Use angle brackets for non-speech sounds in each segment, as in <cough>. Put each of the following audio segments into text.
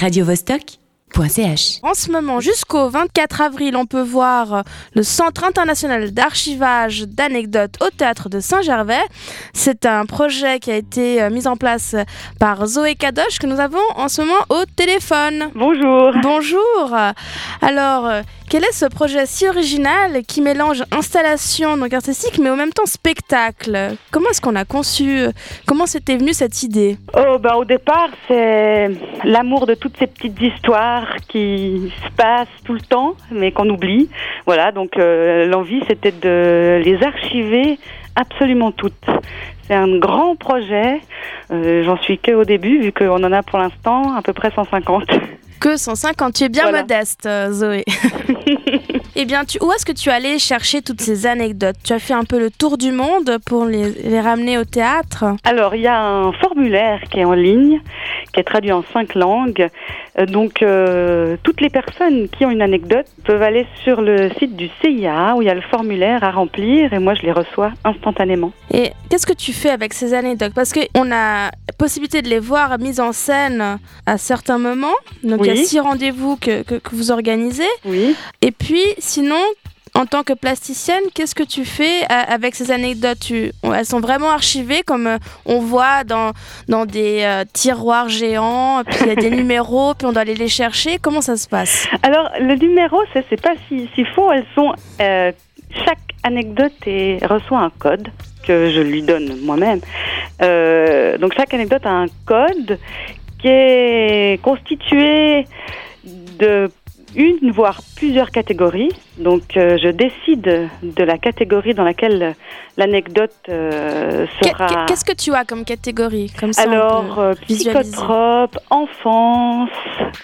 Radio Vostok. En ce moment, jusqu'au 24 avril, on peut voir le Centre international d'archivage d'anecdotes au théâtre de Saint-Gervais. C'est un projet qui a été euh, mis en place par Zoé Kadosh que nous avons en ce moment au téléphone. Bonjour. Bonjour. Alors, euh, quel est ce projet si original qui mélange installation donc artistique mais en même temps spectacle? Comment est-ce qu'on a conçu Comment c'était venu cette idée? Oh, ben, au départ, c'est l'amour de toutes ces petites histoires qui se passent tout le temps, mais qu'on oublie. Voilà, donc euh, l'envie, c'était de les archiver absolument toutes. C'est un grand projet. Euh, J'en suis que au début, vu qu'on en a pour l'instant à peu près 150. Que 150, tu es bien Voilà. modeste, euh, Zoé. <laughs> eh bien, tu, où est-ce que tu es allé chercher toutes ces anecdotes? Tu as fait un peu le tour du monde pour les, les ramener au théâtre? Alors, il y a un formulaire qui est en ligne, qui est traduit en cinq langues. Euh, donc, euh, toutes les personnes qui ont une anecdote peuvent aller sur le site du CIA où il y a le formulaire à remplir et moi, je les reçois instantanément. Et qu'est-ce que tu fais avec ces anecdotes? Parce qu'on a possibilité de les voir mises en scène à certains moments. Donc, il y a six rendez-vous que, que- que vous organisez. Oui. Et puis, sinon, en tant que plasticienne, qu'est-ce que tu fais euh, avec ces anecdotes? Tu, Elles sont vraiment archivées comme euh, on voit dans, dans des euh, tiroirs géants, puis il y a des <laughs> numéros, puis on doit aller les chercher. Comment ça se passe? Alors, le numéro, c'est pas si, si faux. Elles sont. euh, chaque anecdote est, reçoit un code que je lui donne moi-même. Euh, donc, chaque anecdote a un code qui est constitué de une voire plusieurs catégories. Donc, euh, je décide de la catégorie dans laquelle l'anecdote euh, sera. Qu'est-ce que tu as comme catégorie? Comme ça, Alors, euh, psychotrope, enfance,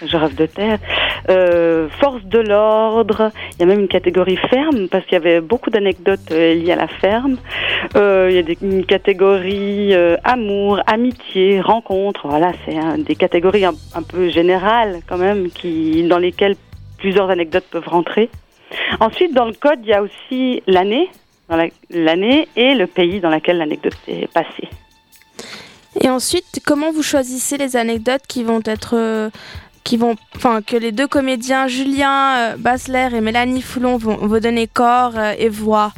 je rêve de terre, force de l'ordre, il y a même une catégorie ferme, parce qu'il y avait beaucoup d'anecdotes liées à la ferme. Il y a des, une catégorie amour, amitié, rencontre, voilà, c'est hein, des catégories un, un peu générales quand même, qui, dans lesquelles plusieurs anecdotes peuvent rentrer. Ensuite, dans le code, il y a aussi l'année, la- et le pays dans lequel l'anecdote est passée. Et ensuite, comment vous choisissez les anecdotes qui vont être. euh, qui vont, enfin, que les deux comédiens, Julien euh, Basler et Mélanie Foulon, vont vous donner corps euh, et voix?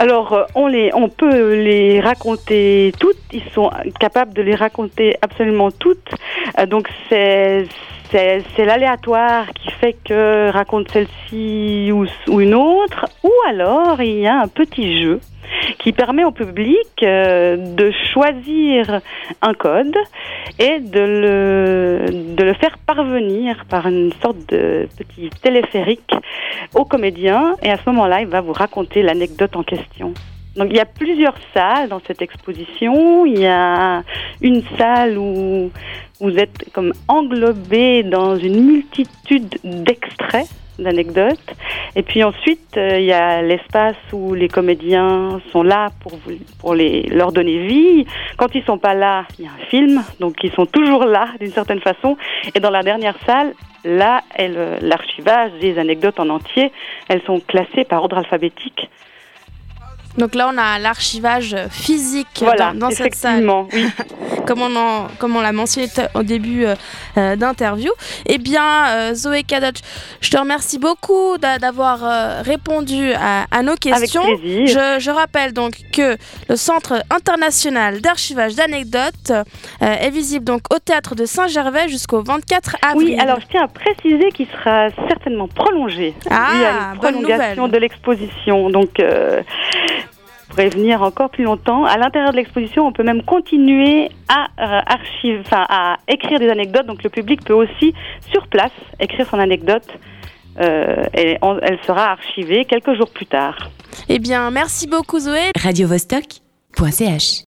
Alors, on, les, on peut les raconter toutes. Ils sont capables de les raconter absolument toutes. Donc, c'est c'est l'aléatoire qui fait que raconte celle-ci ou, une autre. Ou alors, il y a un petit jeu qui permet au public euh, de choisir un code et de le faire parvenir par une sorte de petit téléphérique au comédien et à ce moment-là, il va vous raconter l'anecdote en question. Donc il y a plusieurs salles dans cette exposition. Il y a une salle où vous êtes comme englobé dans une multitude d'extraits d'anecdotes. Et puis ensuite, euh, il y a l'espace où les comédiens sont là pour, vous, pour les, leur donner vie. Quand ils sont pas là, il y a un film. Donc ils sont toujours là d'une certaine façon. Et dans la dernière salle, là le- l'archivage des anecdotes en entier. Elles sont classées par ordre alphabétique. Donc là, on a l'archivage physique Voilà, dans, dans cette salle, oui. <laughs> comme on, en- comme on l'a mentionné au début euh, euh, d'interview. Eh bien, euh, Zoé Kadoch, je te remercie beaucoup d'a- d'avoir euh, répondu à, à nos Avec questions. plaisir. Je, je rappelle donc que le Centre international d'archivage d'anecdotes est visible donc au théâtre de Saint-Gervais jusqu'au 24 avril. Oui, alors je tiens à préciser qu'il sera certainement prolongé. Ah, Il y a une bonne prolongation nouvelle. de l'exposition. Donc, pourrez venir encore plus longtemps. À l'intérieur de l'exposition, on peut même continuer à, euh, archive, enfin, à écrire des anecdotes. Donc, le public peut aussi, sur place, écrire son anecdote. euh, et on- elle sera archivée quelques jours plus tard. Eh bien, merci beaucoup Zoé. radiovostok.ch